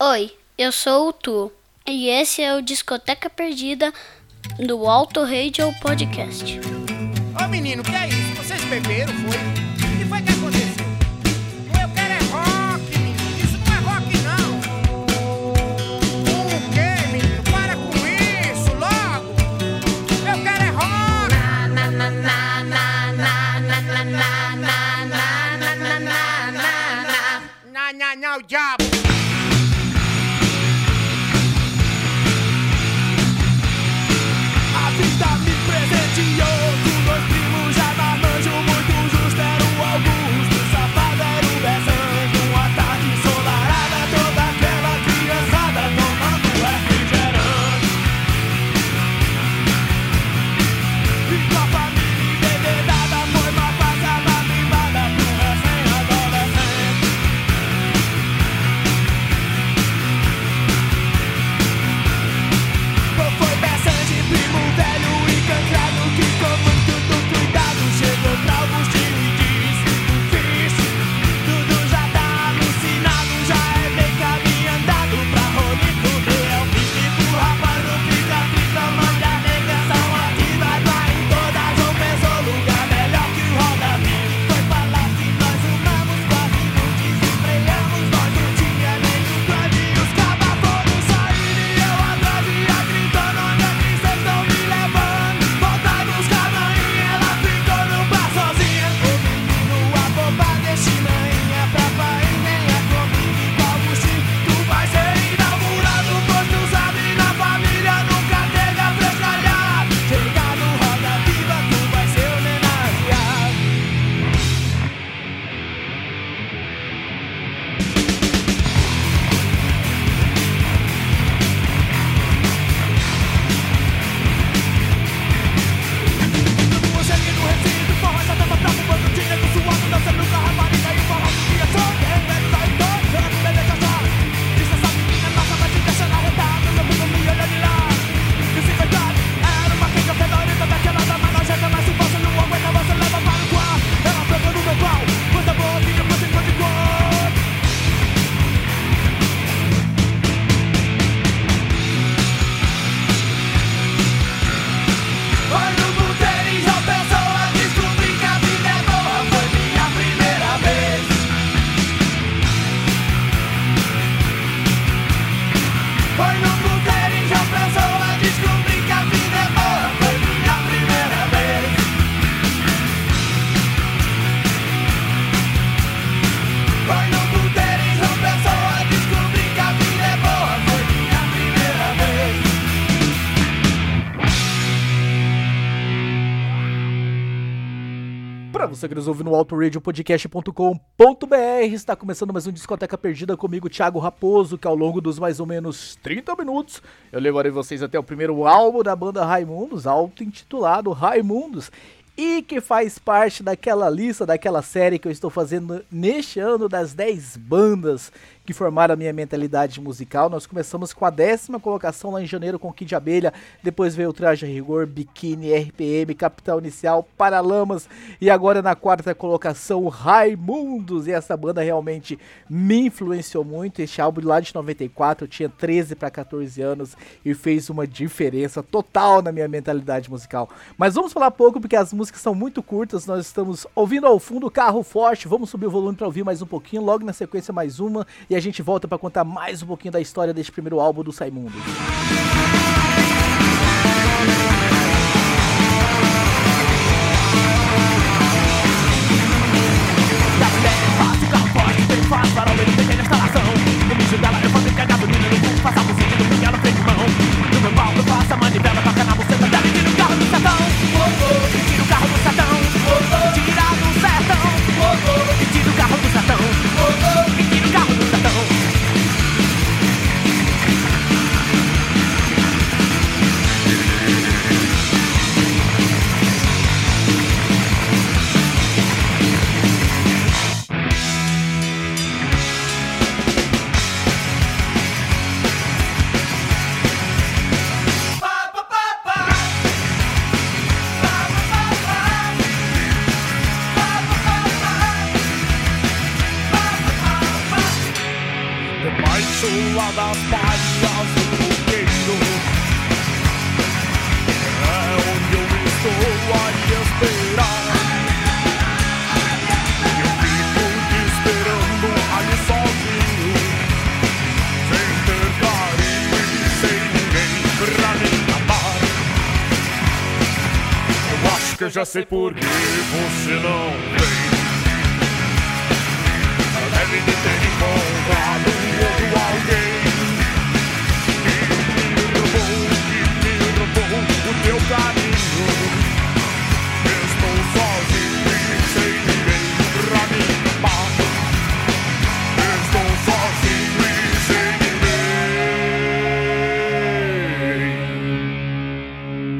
Oi, eu sou o Tu e esse é o Discoteca Perdida do Alto Radio Podcast. Ô menino, que é isso? Vocês beberam, foi? O que foi que aconteceu? Eu quero é rock, menino. Isso não é rock, não. O quê, menino? Para com isso, logo. Eu quero é rock. Na, na, na, na, na, na, na, na, na, na, na, na, na, na, na. Na, na, na, o diabo. A você que nos ouve no autoradiopodcast.com.br, está começando mais um Discoteca Perdida comigo, Thiago Raposo, que ao longo dos mais ou menos 30 minutos, eu levarei vocês até o primeiro álbum da banda Raimundos, auto-intitulado Raimundos, e que faz parte daquela lista, daquela série que eu estou fazendo neste ano das 10 bandas que formaram a minha mentalidade musical. Nós começamos com a décima colocação lá em janeiro com Kid Abelha, depois veio o Traje Rigor, Biquíni, RPM, Capital Inicial, Paralamas e agora na quarta colocação Raimundos. E essa banda realmente me influenciou muito. Este álbum lá de 94, eu tinha 13 para 14 anos e fez uma diferença total na minha mentalidade musical. Mas vamos falar pouco porque as músicas são muito curtas. Nós estamos ouvindo ao fundo Carro Forte. Vamos subir o volume para ouvir mais um pouquinho. Logo na sequência mais uma e a gente volta para contar mais um pouquinho da história deste primeiro álbum do Saimundo. Sei por que você não vem. Deve de ter encontrado outro alguém que me roubou, que me roubou o teu carinho. Estou sozinho e sem ninguém pra me amar. Estou sozinho e sem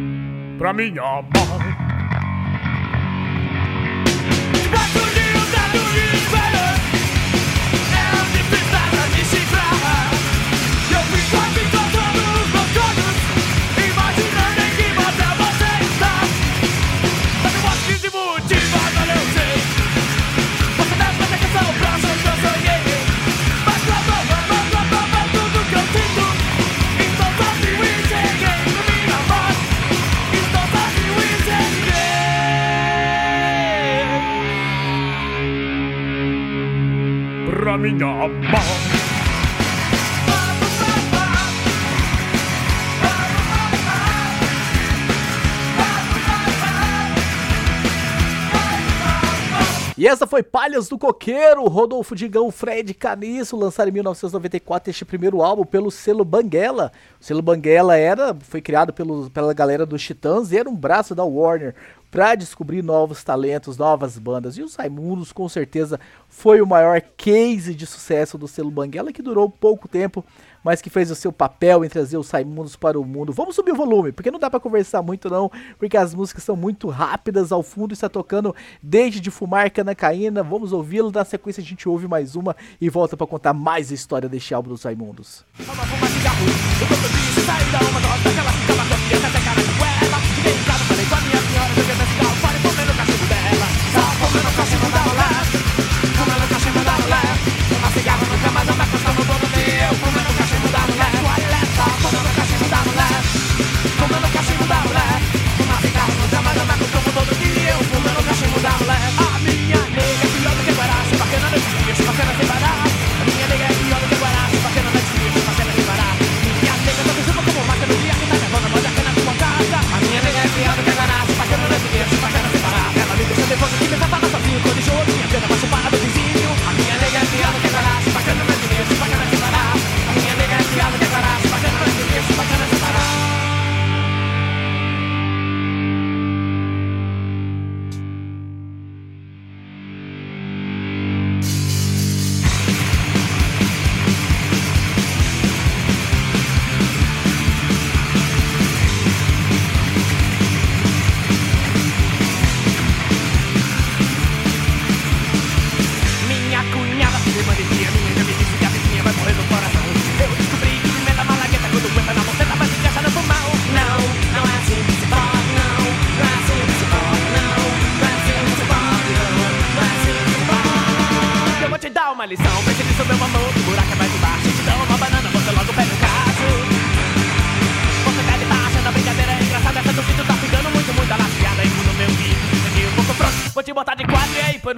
ninguém pra me amar. Me amar. E essa foi Palhas do Coqueiro, Rodolfo Digão, Fred Caniço, lançaram em 1994 este primeiro álbum pelo selo Banguela. O selo Banguela era, foi criado pelo, pela galera dos Titãs e era um braço da Warner para descobrir novos talentos, novas bandas. E os Raimundos, com certeza, foi o maior case de sucesso do selo Banguela, que durou pouco tempo, mas que fez o seu papel em trazer os Raimundos para o mundo. Vamos subir o volume, porque não dá para conversar muito não, porque as músicas são muito rápidas, ao fundo está tocando Desde de Fumar Canacaína. Vamos ouvi-lo, na sequência a gente ouve mais uma e volta para contar mais a história deste álbum dos Raimundos. Fuma, fuma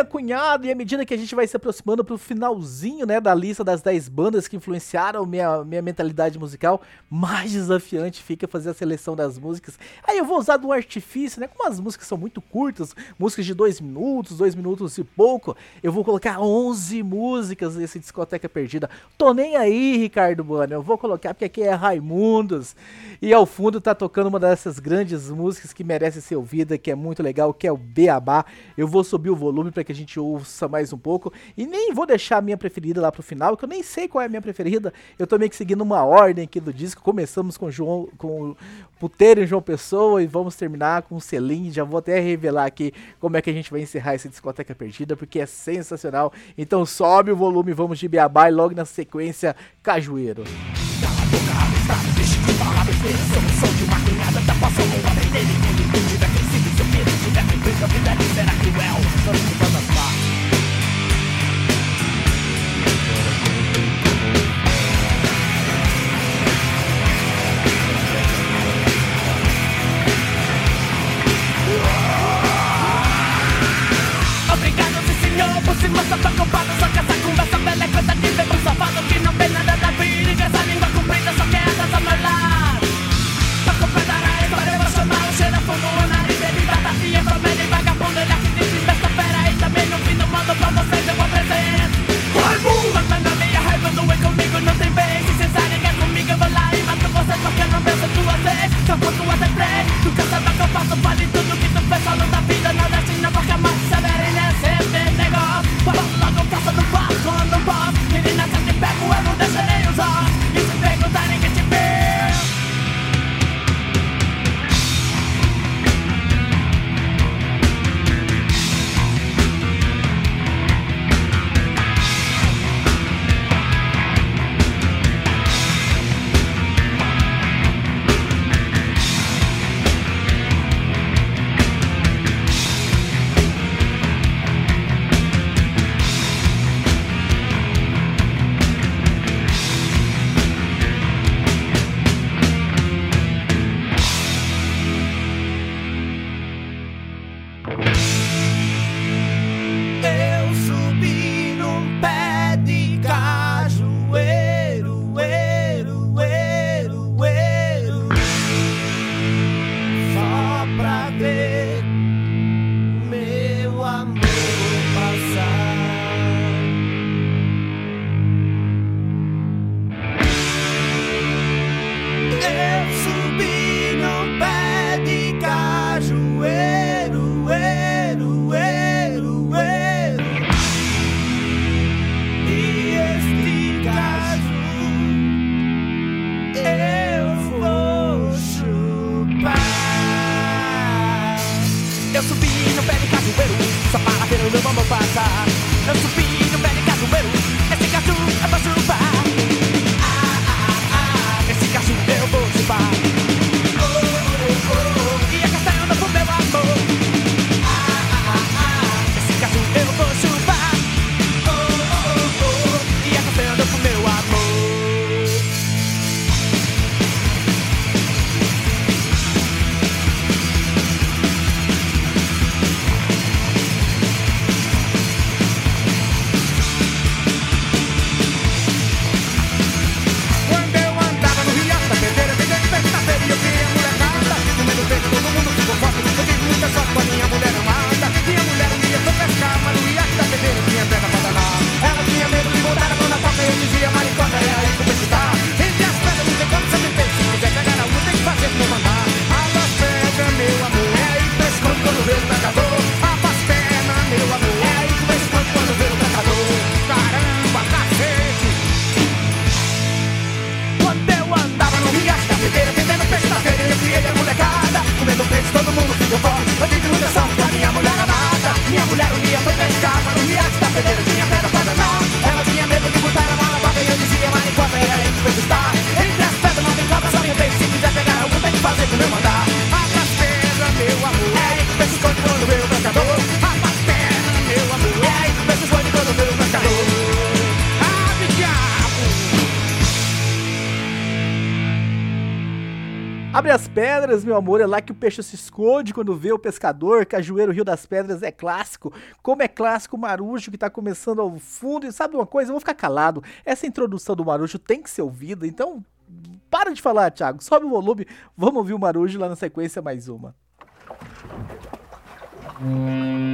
minha cunhada, e à medida que a gente vai se aproximando pro finalzinho, né, da lista das 10 bandas que influenciaram minha, minha mentalidade musical, mais desafiante fica fazer a seleção das músicas. Aí eu vou usar um artifício, né, como as músicas são muito curtas, músicas de 2 minutos, 2 minutos e pouco, eu vou colocar 11 músicas nesse Discoteca Perdida. Tô nem aí, Ricardo Bueno, eu vou colocar porque aqui é Raimundos, e ao fundo tá tocando uma dessas grandes músicas que merece ser ouvida, que é muito legal, que é o Beabá. Eu vou subir o volume para que que a gente ouça mais um pouco. E nem vou deixar a minha preferida lá pro final, que eu nem sei qual é a minha preferida. Eu tô meio que seguindo uma ordem aqui do disco. Começamos com João, com Puteiro e João Pessoa e vamos terminar com Selim. Já vou até revelar aqui como é que a gente vai encerrar esse discoteca perdida, porque é sensacional. Então sobe o volume, vamos de Beabá e logo na sequência Cajueiro. Bye. Abre as pedras, meu amor, é lá que o peixe se esconde quando vê o pescador. Cajueiro Rio das Pedras é clássico. Como é clássico o Marujo que tá começando ao fundo. E sabe uma coisa? Eu vou ficar calado. Essa introdução do Marujo tem que ser ouvida, então para de falar, Thiago. Sobe o volume, vamos ouvir o Marujo lá na sequência mais uma. Música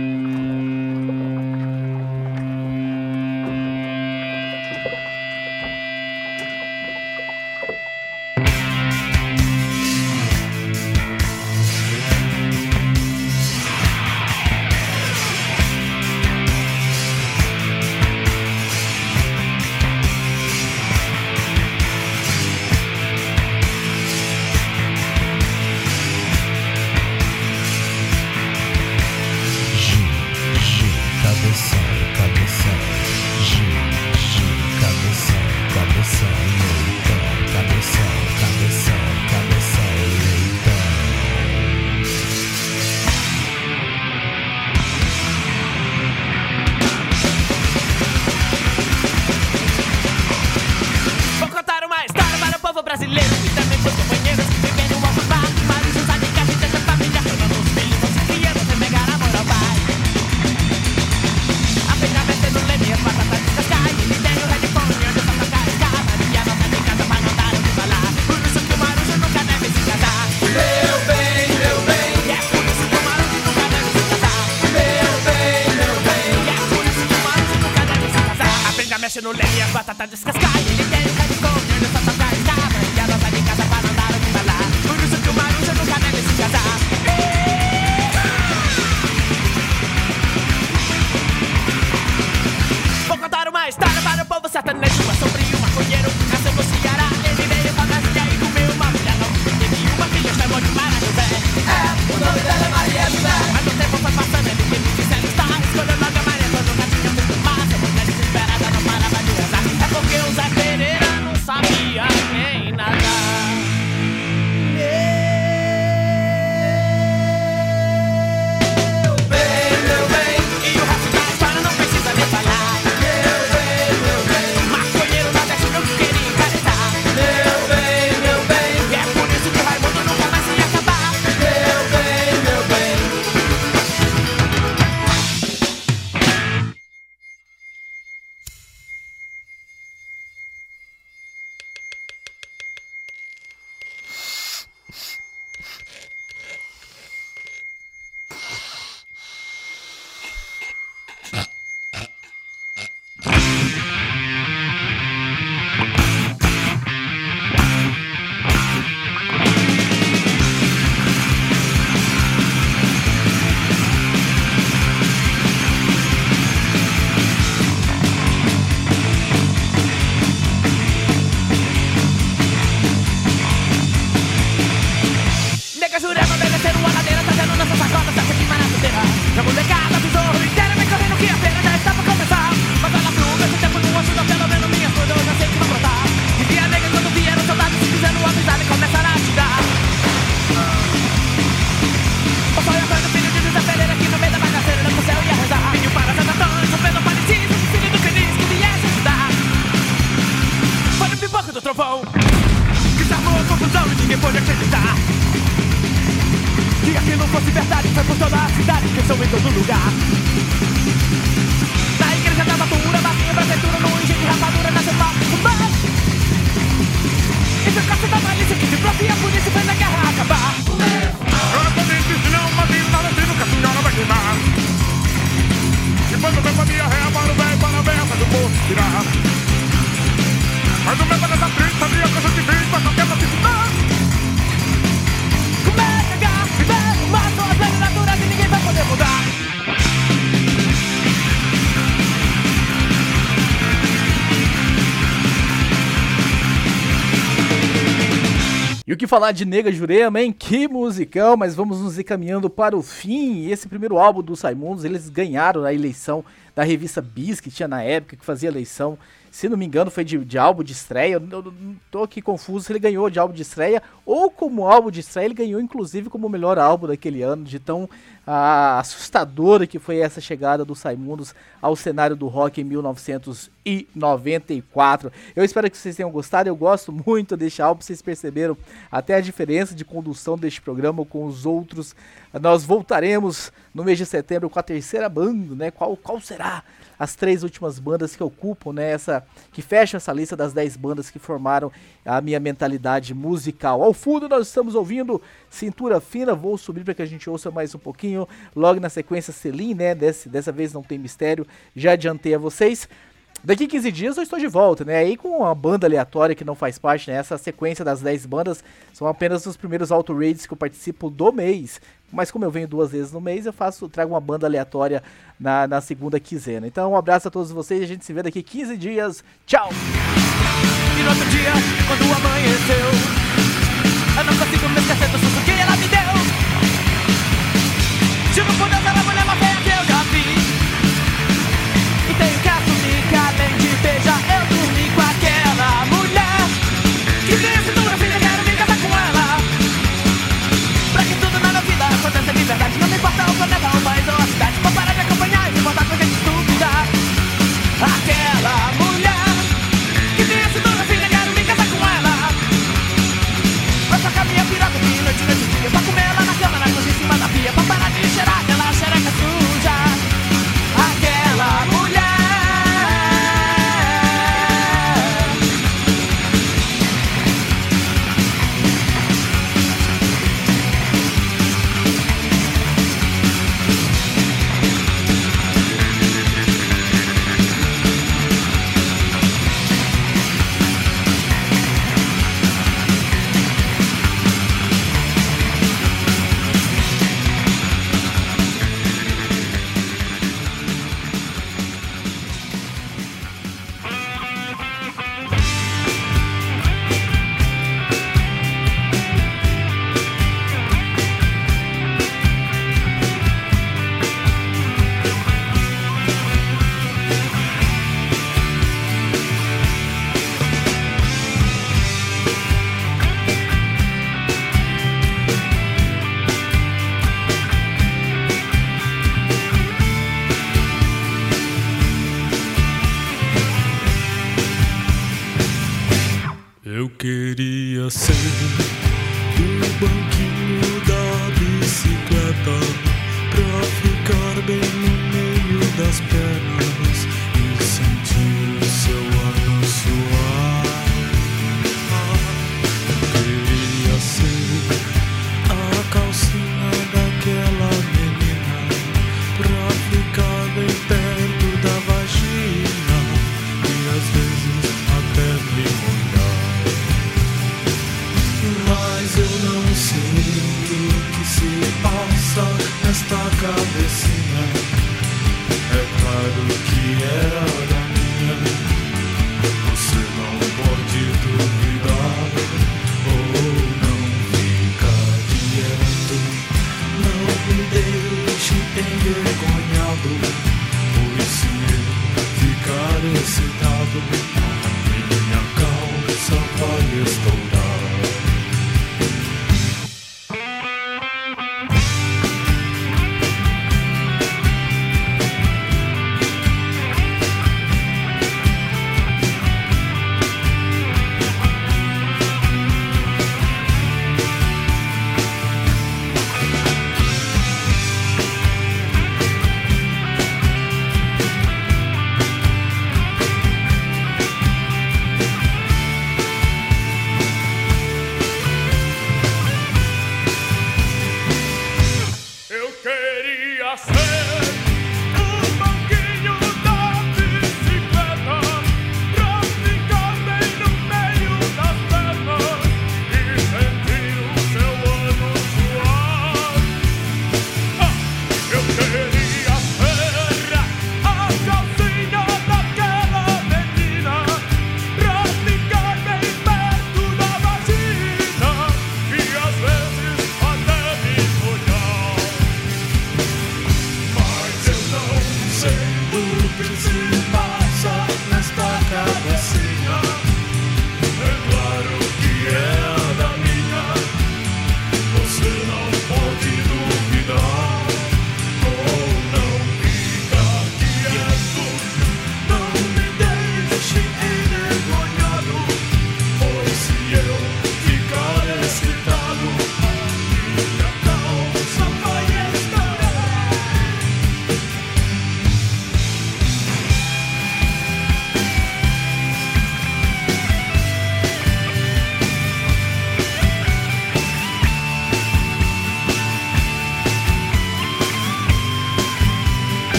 no a batata descascada. É que falar de Nega Jurema, hein? Que musicão, mas vamos nos encaminhando para o fim. Esse primeiro álbum dos Raimundos, eles ganharam a eleição da revista Bis, que tinha na época, que fazia eleição. Se não me engano, foi de, de álbum de estreia. Eu, eu, eu tô aqui confuso se ele ganhou de álbum de estreia ou como álbum de estreia. Ele ganhou, inclusive, como melhor álbum daquele ano, de tão ah, assustadora que foi essa chegada dos Raimundos ao cenário do rock em 1994. Eu espero que vocês tenham gostado. Eu gosto muito deste álbum. Vocês perceberam até a diferença de condução deste programa com os outros. Nós voltaremos no mês de setembro com a terceira banda, né? Qual, qual será? As três últimas bandas que ocupam, né? Essa, que fecham essa lista das dez bandas que formaram a minha mentalidade musical. Ao fundo nós estamos ouvindo Cintura Fina. Vou subir para que a gente ouça mais um pouquinho. Logo na sequência, Selim, né? Desse, dessa vez não tem mistério. Já adiantei a vocês. Daqui 15 dias eu estou de volta, né? Aí com uma banda aleatória que não faz parte, né? Essa sequência das 10 bandas são apenas os primeiros auto raids que eu participo do mês. Mas como eu venho duas vezes no mês, eu faço, trago uma banda aleatória na, na segunda quinzena. Então um abraço a todos vocês a gente se vê daqui 15 dias. Tchau! E no outro dia, quando amanheceu Eu não consigo me esquecer do susto que ela me deu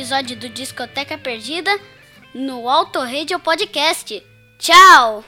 episódio do Discoteca Perdida no Auto Radio Podcast. Tchau!